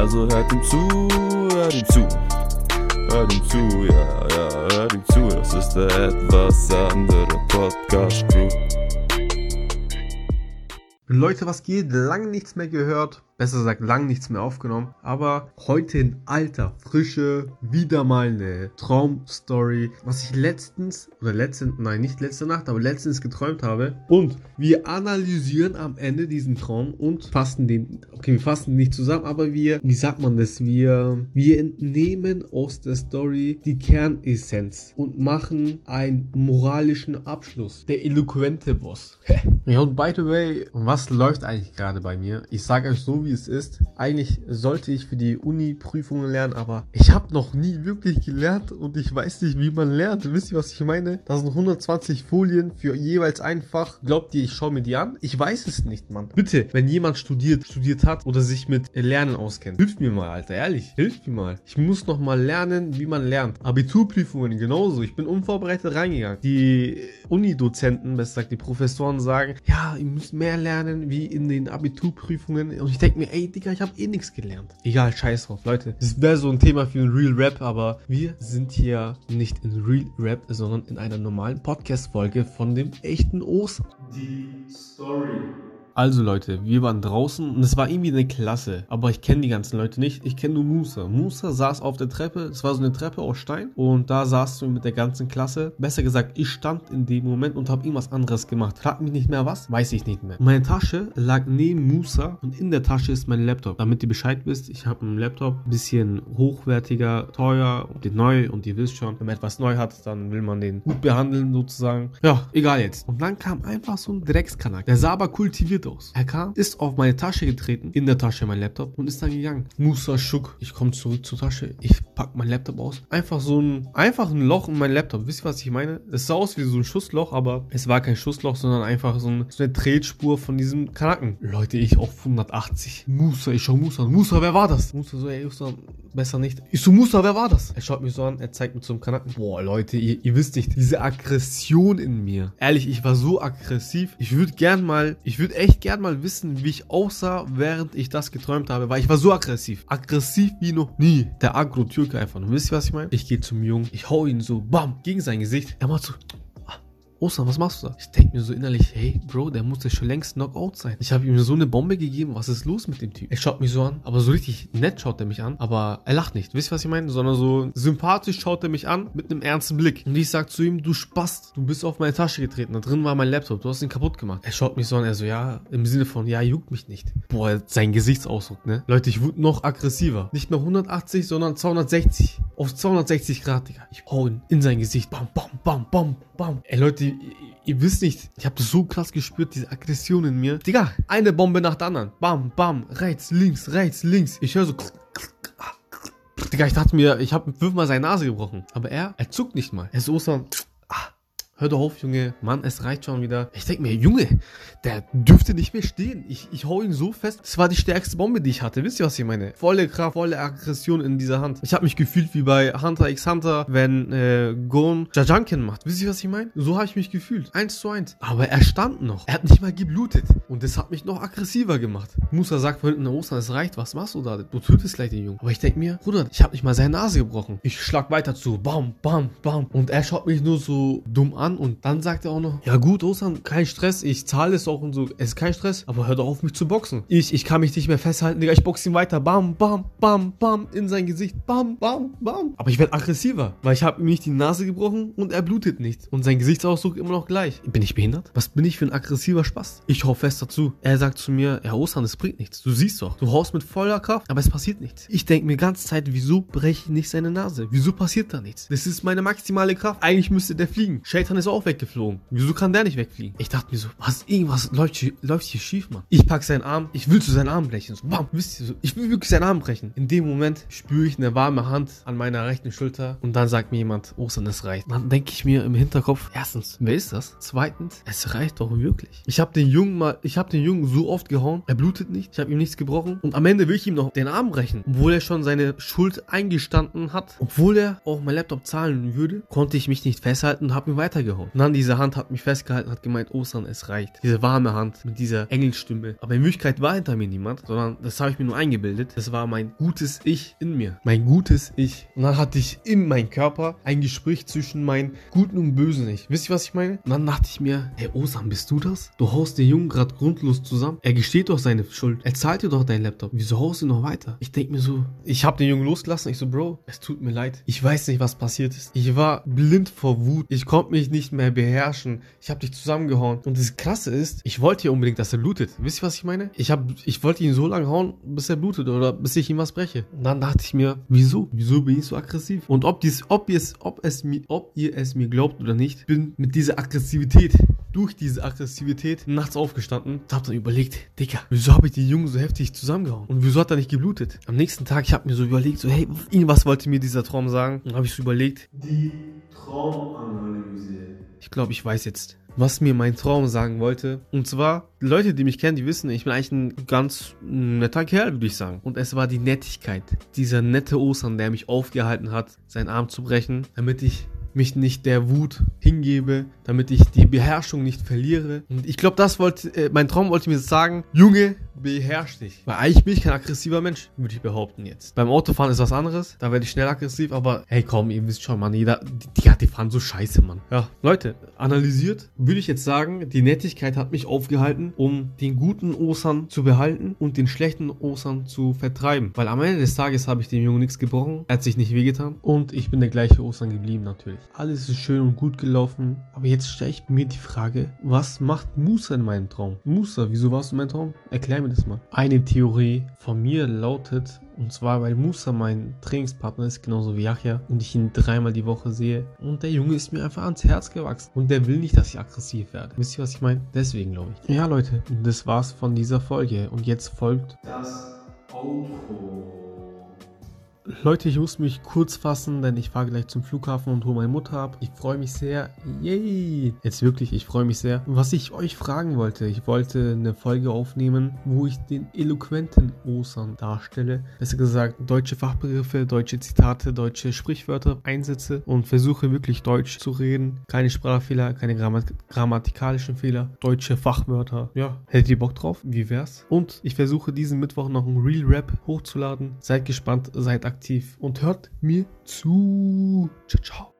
Also hört ihm zu, hört ihm zu. Hört ihm zu, ja, ja, hört ihm zu. Das ist der etwas andere Podcast Crew. Leute, was geht? Lang nichts mehr gehört. Besser gesagt, lang nichts mehr aufgenommen. Aber heute in alter Frische wieder mal eine Traumstory, was ich letztens, oder letztens, nein, nicht letzte Nacht, aber letztens geträumt habe. Und wir analysieren am Ende diesen Traum und fassen den, okay, wir fassen nicht zusammen, aber wir, wie sagt man das? Wir, wir entnehmen aus der Story die Kernessenz und machen einen moralischen Abschluss. Der eloquente Boss. ja, und by the way, was läuft eigentlich gerade bei mir? Ich sage euch so, wie es ist. Eigentlich sollte ich für die Uni-Prüfungen lernen, aber ich habe noch nie wirklich gelernt und ich weiß nicht, wie man lernt. Wisst ihr, was ich meine? Da sind 120 Folien für jeweils ein Fach. Glaubt ihr, ich schaue mir die an? Ich weiß es nicht, Mann. Bitte, wenn jemand studiert, studiert hat oder sich mit Lernen auskennt, hilft mir mal, Alter. Ehrlich, hilft mir mal. Ich muss noch mal lernen, wie man lernt. Abiturprüfungen genauso. Ich bin unvorbereitet reingegangen. Die Uni-Dozenten, besser gesagt die Professoren sagen, ja, ihr müsst mehr lernen wie in den Abiturprüfungen. Und ich denke mir, ey, Digga, ich habe eh nichts gelernt. Egal, scheiß drauf, Leute. Das wäre so ein Thema für ein Real Rap, aber wir sind hier nicht in Real Rap, sondern in einer normalen Podcast-Folge von dem echten Ostern. Die Story. Also Leute, wir waren draußen und es war irgendwie eine Klasse, aber ich kenne die ganzen Leute nicht. Ich kenne nur Musa. Musa saß auf der Treppe, es war so eine Treppe aus Stein und da saß du mit der ganzen Klasse. Besser gesagt, ich stand in dem Moment und habe irgendwas anderes gemacht. Frag mich nicht mehr was, weiß ich nicht mehr. Meine Tasche lag neben Musa und in der Tasche ist mein Laptop. Damit ihr Bescheid wisst, ich habe einen Laptop, bisschen hochwertiger, teuer und neu und ihr wisst schon, wenn man etwas neu hat, dann will man den gut behandeln sozusagen. Ja, egal jetzt. Und dann kam einfach so ein Dreckskanak. Der sah aber kultiviert aus. Er kam, ist auf meine Tasche getreten, in der Tasche mein Laptop und ist dann gegangen. Musa Schuck. Ich komme zurück zur Tasche, ich pack mein Laptop aus. Einfach so ein, einfach ein Loch in mein Laptop. Wisst ihr, was ich meine? Es sah aus wie so ein Schussloch, aber es war kein Schussloch, sondern einfach so, ein, so eine Tretspur von diesem Kanaken. Leute, ich auf 180. Musa, ich schau Musa an. Musa, wer war das? Musa so, ey, Musa, besser nicht. Ich so, Musa, wer war das? Er schaut mich so an, er zeigt mir zum Kanaken. Boah, Leute, ihr, ihr wisst nicht, diese Aggression in mir. Ehrlich, ich war so aggressiv. Ich würde gern mal, ich würde echt gern mal wissen, wie ich aussah, während ich das geträumt habe, weil ich war so aggressiv. Aggressiv wie noch nie. Der Agro-Türke einfach. Und wisst ihr, was ich meine? Ich gehe zum Jungen, ich hau ihn so, bam, gegen sein Gesicht. Er macht so, Ostern, was machst du da? Ich denke mir so innerlich, hey, Bro, der muss ja schon längst Knockout sein. Ich habe ihm so eine Bombe gegeben, was ist los mit dem Typ? Er schaut mich so an, aber so richtig nett schaut er mich an, aber er lacht nicht. Wisst ihr, was ich meine? Sondern so sympathisch schaut er mich an, mit einem ernsten Blick. Und ich sag zu ihm, du Spast, du bist auf meine Tasche getreten, da drin war mein Laptop, du hast ihn kaputt gemacht. Er schaut mich so an, er so, ja, im Sinne von, ja, juckt mich nicht. Boah, sein Gesichtsausdruck, ne? Leute, ich wurde noch aggressiver. Nicht mehr 180, sondern 260. Auf 260 Grad, Digga. Ich hau ihn in sein Gesicht. Bam, bam, bam, bam, bam. Ey, Leute, ihr, ihr wisst nicht, ich habe so krass gespürt, diese Aggression in mir. Digga, eine Bombe nach der anderen. Bam, bam, rechts, links, rechts, links. Ich höre so. Digga, ich dachte mir, ich habe fünfmal seine Nase gebrochen. Aber er, er zuckt nicht mal. Er ist so so. Hör doch auf, Junge. Mann, es reicht schon wieder. Ich denke mir, Junge, der dürfte nicht mehr stehen. Ich, ich hau ihn so fest. Das war die stärkste Bombe, die ich hatte. Wisst ihr, was ich meine? Volle Kraft, volle Aggression in dieser Hand. Ich habe mich gefühlt wie bei Hunter x Hunter, wenn äh, Gon Jajanken macht. Wisst ihr, was ich meine? So habe ich mich gefühlt. Eins zu eins. Aber er stand noch. Er hat nicht mal geblutet. Und das hat mich noch aggressiver gemacht. Musa sagt von hinten, Ostern, es reicht. Was machst du da? Du tötest gleich den Jungen. Aber ich denke mir, Bruder, ich habe nicht mal seine Nase gebrochen. Ich schlag weiter zu. Bam, bam, bam. Und er schaut mich nur so dumm an und dann sagt er auch noch, ja gut, Ostern, kein Stress, ich zahle es auch und so, es ist kein Stress, aber hör doch auf mich zu boxen. Ich, ich kann mich nicht mehr festhalten, Digga, ich boxe ihn weiter, bam, bam, bam, bam, in sein Gesicht, bam, bam, bam. Aber ich werde aggressiver, weil ich habe ihm nicht die Nase gebrochen und er blutet nicht. Und sein Gesichtsausdruck immer noch gleich. Bin ich behindert? Was bin ich für ein aggressiver Spaß? Ich hau fest dazu. Er sagt zu mir, ja Ostern, das bringt nichts. Du siehst doch, du haust mit voller Kraft, aber es passiert nichts. Ich denke mir ganze Zeit, wieso breche ich nicht seine Nase? Wieso passiert da nichts? Das ist meine maximale Kraft. Eigentlich müsste der fliegen. Shaitan ist auch weggeflogen. Wieso kann der nicht wegfliegen? Ich dachte mir so, was, irgendwas läuft hier, läuft hier schief, Mann. Ich pack seinen Arm, ich will zu seinen Arm brechen. So, bam, wisst ihr so, ich will wirklich seinen Arm brechen. In dem Moment spüre ich eine warme Hand an meiner rechten Schulter und dann sagt mir jemand, Ostern, es reicht. Dann denke ich mir im Hinterkopf, erstens, wer ist das? Zweitens, es reicht doch wirklich. Ich habe den Jungen mal, ich habe den Jungen so oft gehauen, er blutet nicht, ich habe ihm nichts gebrochen und am Ende will ich ihm noch den Arm brechen, obwohl er schon seine Schuld eingestanden hat, obwohl er auch mein Laptop zahlen würde, konnte ich mich nicht festhalten und habe ihm weitergehauen. Und dann diese Hand hat mich festgehalten, hat gemeint, Ostern, es reicht. Diese warme Hand mit dieser Engelstimme. Aber in Wirklichkeit war hinter mir niemand, sondern das habe ich mir nur eingebildet. Das war mein gutes Ich in mir. Mein gutes Ich. Und dann hatte ich in meinem Körper ein Gespräch zwischen meinem guten und bösen Ich. Wisst ihr, was ich meine? Und dann dachte ich mir, hey Ostern, bist du das? Du haust den Jungen gerade grundlos zusammen. Er gesteht doch seine Schuld. Er zahlt dir doch deinen Laptop. Wieso haust du noch weiter? Ich denke mir so, ich habe den Jungen losgelassen. Ich so, Bro, es tut mir leid. Ich weiß nicht, was passiert ist. Ich war blind vor Wut. Ich konnte mich nicht mehr beherrschen. Ich habe dich zusammengehauen. Und das Krasse ist, ich wollte ja unbedingt, dass er blutet. Wisst ihr, was ich meine? Ich, hab, ich wollte ihn so lange hauen, bis er blutet oder bis ich ihm was breche. Und dann dachte ich mir, wieso? Wieso bin ich so aggressiv? Und ob, dies, ob, es, ob, es ob ihr es mir glaubt oder nicht, bin mit dieser Aggressivität durch diese Aggressivität nachts aufgestanden und hab dann überlegt, Digga, wieso habe ich den Jungen so heftig zusammengehauen? Und wieso hat er nicht geblutet? Am nächsten Tag, ich habe mir so überlegt, so, hey, was wollte mir dieser Traum sagen? Und habe ich so überlegt, Die Traumanalyse. ich glaube, ich weiß jetzt, was mir mein Traum sagen wollte. Und zwar, Leute, die mich kennen, die wissen, ich bin eigentlich ein ganz netter Kerl, würde ich sagen. Und es war die Nettigkeit. Dieser nette Ostern, der mich aufgehalten hat, seinen Arm zu brechen, damit ich mich nicht der Wut hingebe, damit ich die Beherrschung nicht verliere. Und ich glaube, das wollte, äh, mein Traum wollte mir sagen, Junge, beherrsch dich. Weil eigentlich bin ich kein aggressiver Mensch, würde ich behaupten jetzt. Beim Autofahren ist was anderes, da werde ich schnell aggressiv, aber hey komm, ihr wisst schon, Mann, jeder, die, die, die fahren so scheiße, Mann. Ja, Leute, analysiert, würde ich jetzt sagen, die Nettigkeit hat mich aufgehalten, um den guten Ostern zu behalten und den schlechten Ostern zu vertreiben. Weil am Ende des Tages habe ich dem Jungen nichts gebrochen, er hat sich nicht wehgetan und ich bin der gleiche Ostern geblieben natürlich. Alles ist schön und gut gelaufen, aber jetzt stelle ich mir die Frage, was macht Musa in meinem Traum? Musa, wieso warst du in meinem Traum? Erklär mir das mal. Eine Theorie von mir lautet, und zwar, weil Musa mein Trainingspartner ist, genauso wie Yahya, und ich ihn dreimal die Woche sehe. Und der Junge ist mir einfach ans Herz gewachsen. Und der will nicht, dass ich aggressiv werde. Wisst ihr, was ich meine? Deswegen glaube ich. Ja, Leute, das war's von dieser Folge. Und jetzt folgt Das Outro. Leute, ich muss mich kurz fassen, denn ich fahre gleich zum Flughafen und hole meine Mutter ab. Ich freue mich sehr. Yay! Jetzt wirklich, ich freue mich sehr. Was ich euch fragen wollte, ich wollte eine Folge aufnehmen, wo ich den eloquenten Osan darstelle. Besser gesagt, deutsche Fachbegriffe, deutsche Zitate, deutsche Sprichwörter einsetze und versuche wirklich Deutsch zu reden. Keine Sprachfehler, keine Grammat grammatikalischen Fehler, deutsche Fachwörter. Ja, hättet ihr Bock drauf? Wie wär's? Und ich versuche diesen Mittwoch noch einen Real Rap hochzuladen. Seid gespannt, seid aktiv und hört mir zu. Ciao, ciao.